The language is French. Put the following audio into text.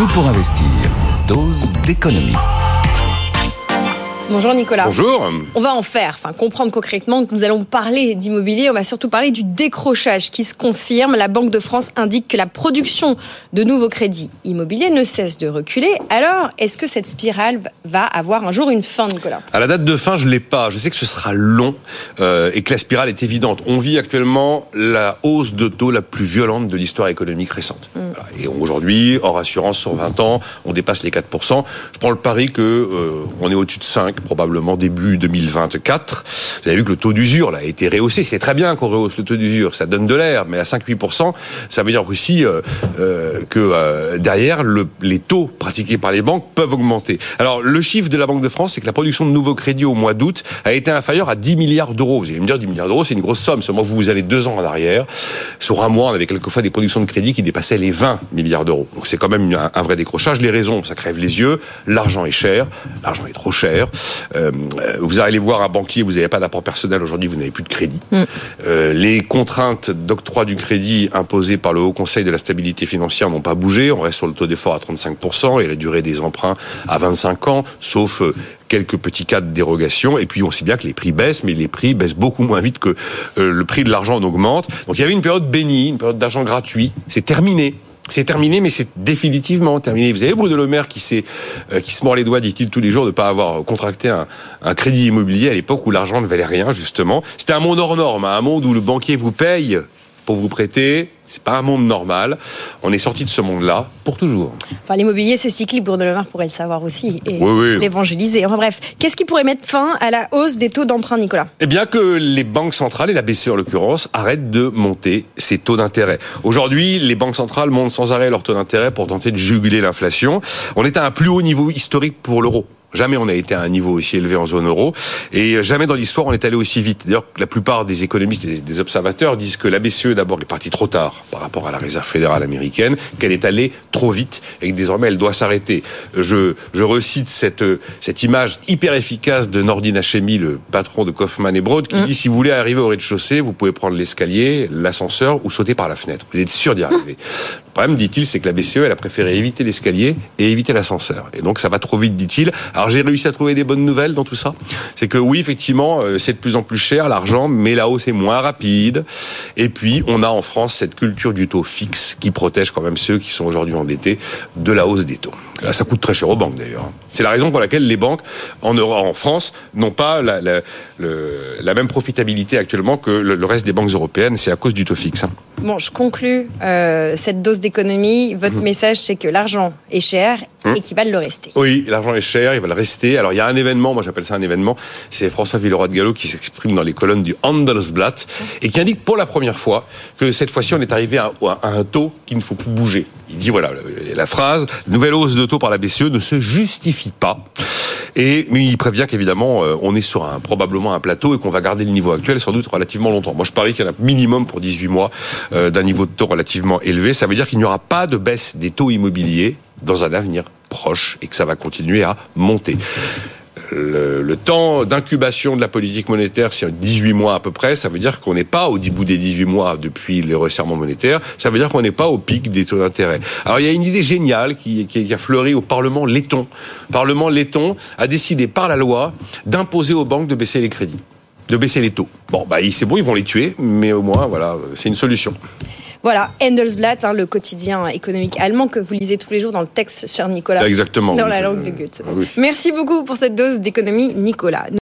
Tout pour investir. Dose d'économie. Bonjour Nicolas. Bonjour. On va en faire, enfin comprendre concrètement que nous allons parler d'immobilier. On va surtout parler du décrochage qui se confirme. La Banque de France indique que la production de nouveaux crédits immobiliers ne cesse de reculer. Alors, est-ce que cette spirale va avoir un jour une fin, Nicolas? À la date de fin, je l'ai pas. Je sais que ce sera long euh, et que la spirale est évidente. On vit actuellement la hausse de taux la plus violente de l'histoire économique récente. Mm. Voilà. Et aujourd'hui, hors assurance sur 20 ans, on dépasse les 4%. Je prends le pari que euh, on est au-dessus de 5 probablement début 2024. Vous avez vu que le taux d'usure a été rehaussé. C'est très bien qu'on rehausse le taux d'usure, ça donne de l'air, mais à 5-8%, ça veut dire aussi euh, euh, que euh, derrière, le, les taux pratiqués par les banques peuvent augmenter. Alors, le chiffre de la Banque de France, c'est que la production de nouveaux crédits au mois d'août a été inférieure à 10 milliards d'euros. Vous allez me dire, 10 milliards d'euros, c'est une grosse somme. Seulement, vous, vous allez deux ans en arrière. Sur un mois, on avait quelquefois des productions de crédits qui dépassaient les 20 milliards d'euros. Donc, c'est quand même un vrai décrochage. Les raisons, ça crève les yeux. L'argent est cher. L'argent est trop cher. Euh, vous allez voir un banquier, vous n'avez pas d'apport personnel aujourd'hui, vous n'avez plus de crédit. Mm. Euh, les contraintes d'octroi du crédit imposées par le Haut Conseil de la stabilité financière n'ont pas bougé. On reste sur le taux d'effort à 35% et la durée des emprunts à 25 ans, sauf euh, quelques petits cas de dérogation. Et puis on sait bien que les prix baissent, mais les prix baissent beaucoup moins vite que le prix de l'argent en augmente. Donc il y avait une période bénie, une période d'argent gratuit. C'est terminé. C'est terminé, mais c'est définitivement terminé. Vous avez Bruno Le Maire qui, euh, qui se mord les doigts, dit-il tous les jours, de ne pas avoir contracté un, un crédit immobilier à l'époque où l'argent ne valait rien, justement. C'était un monde hors norme, hein, un monde où le banquier vous paye pour vous prêter. C'est pas un monde normal. On est sorti de ce monde-là pour toujours. Enfin, l'immobilier, c'est cyclique. Maire pourrait le savoir aussi et Oui, oui. l'évangéliser. Enfin bref, qu'est-ce qui pourrait mettre fin à la hausse des taux d'emprunt, Nicolas? Eh bien que les banques centrales, et la BCE en l'occurrence, arrêtent de monter ces taux d'intérêt. Aujourd'hui, les banques centrales montent sans arrêt leurs taux d'intérêt pour tenter de juguler l'inflation. On est à un plus haut niveau historique pour l'euro. Jamais on a été à un niveau aussi élevé en zone euro et jamais dans l'histoire on est allé aussi vite. D'ailleurs, la plupart des économistes et des observateurs disent que la BCE d'abord est partie trop tard par rapport à la Réserve fédérale américaine, qu'elle est allée trop vite et que désormais elle doit s'arrêter. Je, je recite cette, cette image hyper efficace de Nordin Hachemi, le patron de Kaufmann et Broad, qui Mm. dit si vous voulez arriver au rez-de-chaussée, vous pouvez prendre l'escalier, l'ascenseur ou sauter par la fenêtre. Vous êtes sûr d'y arriver. Le problème, dit-il, c'est que la BCE, elle a préféré éviter l'escalier et éviter l'ascenseur. Et donc, ça va trop vite, dit-il. Alors, j'ai réussi à trouver des bonnes nouvelles dans tout ça. C'est que oui, effectivement, euh, c'est de plus en plus cher, l'argent, mais la hausse est moins rapide. Et puis, on a en France cette culture du taux fixe qui protège quand même ceux qui sont aujourd'hui endettés de la hausse des taux. Là, ça coûte très cher aux banques, d'ailleurs. C'est la raison pour laquelle les banques, en, Europe, en France, n'ont pas la, la, le- la même profitabilité actuellement que le, le reste des banques européennes. C'est à cause du taux fixe. hein. Bon, je conclus euh, cette dose d'économie. Votre Mmh. message, c'est que l'argent est cher et qu'il va le rester. Oui, l'argent est cher, il va le rester. Alors il y a un événement, moi j'appelle ça un événement, c'est François Villeroy de Gallo qui s'exprime dans les colonnes du Handelsblatt et qui indique pour la première fois que cette fois-ci on est arrivé à, à un taux qu'il ne faut plus bouger. Il dit voilà la phrase nouvelle hausse de taux par la BCE ne se justifie pas. Et mais il prévient qu'évidemment euh, on est sur un probablement un plateau et qu'on va garder le niveau actuel sans doute relativement longtemps. Moi je parie qu'il y en a minimum pour 18 mois euh, d'un niveau de taux relativement élevé. Ça veut dire qu'il n'y aura pas de baisse des taux immobiliers dans un avenir proche et que ça va continuer à monter. Le, le temps d'incubation de la politique monétaire, c'est 18 mois à peu près. Ça veut dire qu'on n'est pas au bout des 18 mois depuis le resserrement monétaire. Ça veut dire qu'on n'est pas au pic des taux d'intérêt. Alors il y a une idée géniale qui, qui- a fleuri au Parlement letton. Le Parlement letton a décidé par la loi d'imposer aux banques de baisser les crédits, de baisser les taux. Bon, bah c'est bon, ils vont les tuer, mais au moins voilà, c'est une solution. Voilà, Handelsblatt, hein, le quotidien économique allemand que vous lisez tous les jours dans le texte, cher Nicolas. Exactement. Dans oui, la langue de Goethe. oui. Merci beaucoup pour cette dose d'économie, Nicolas.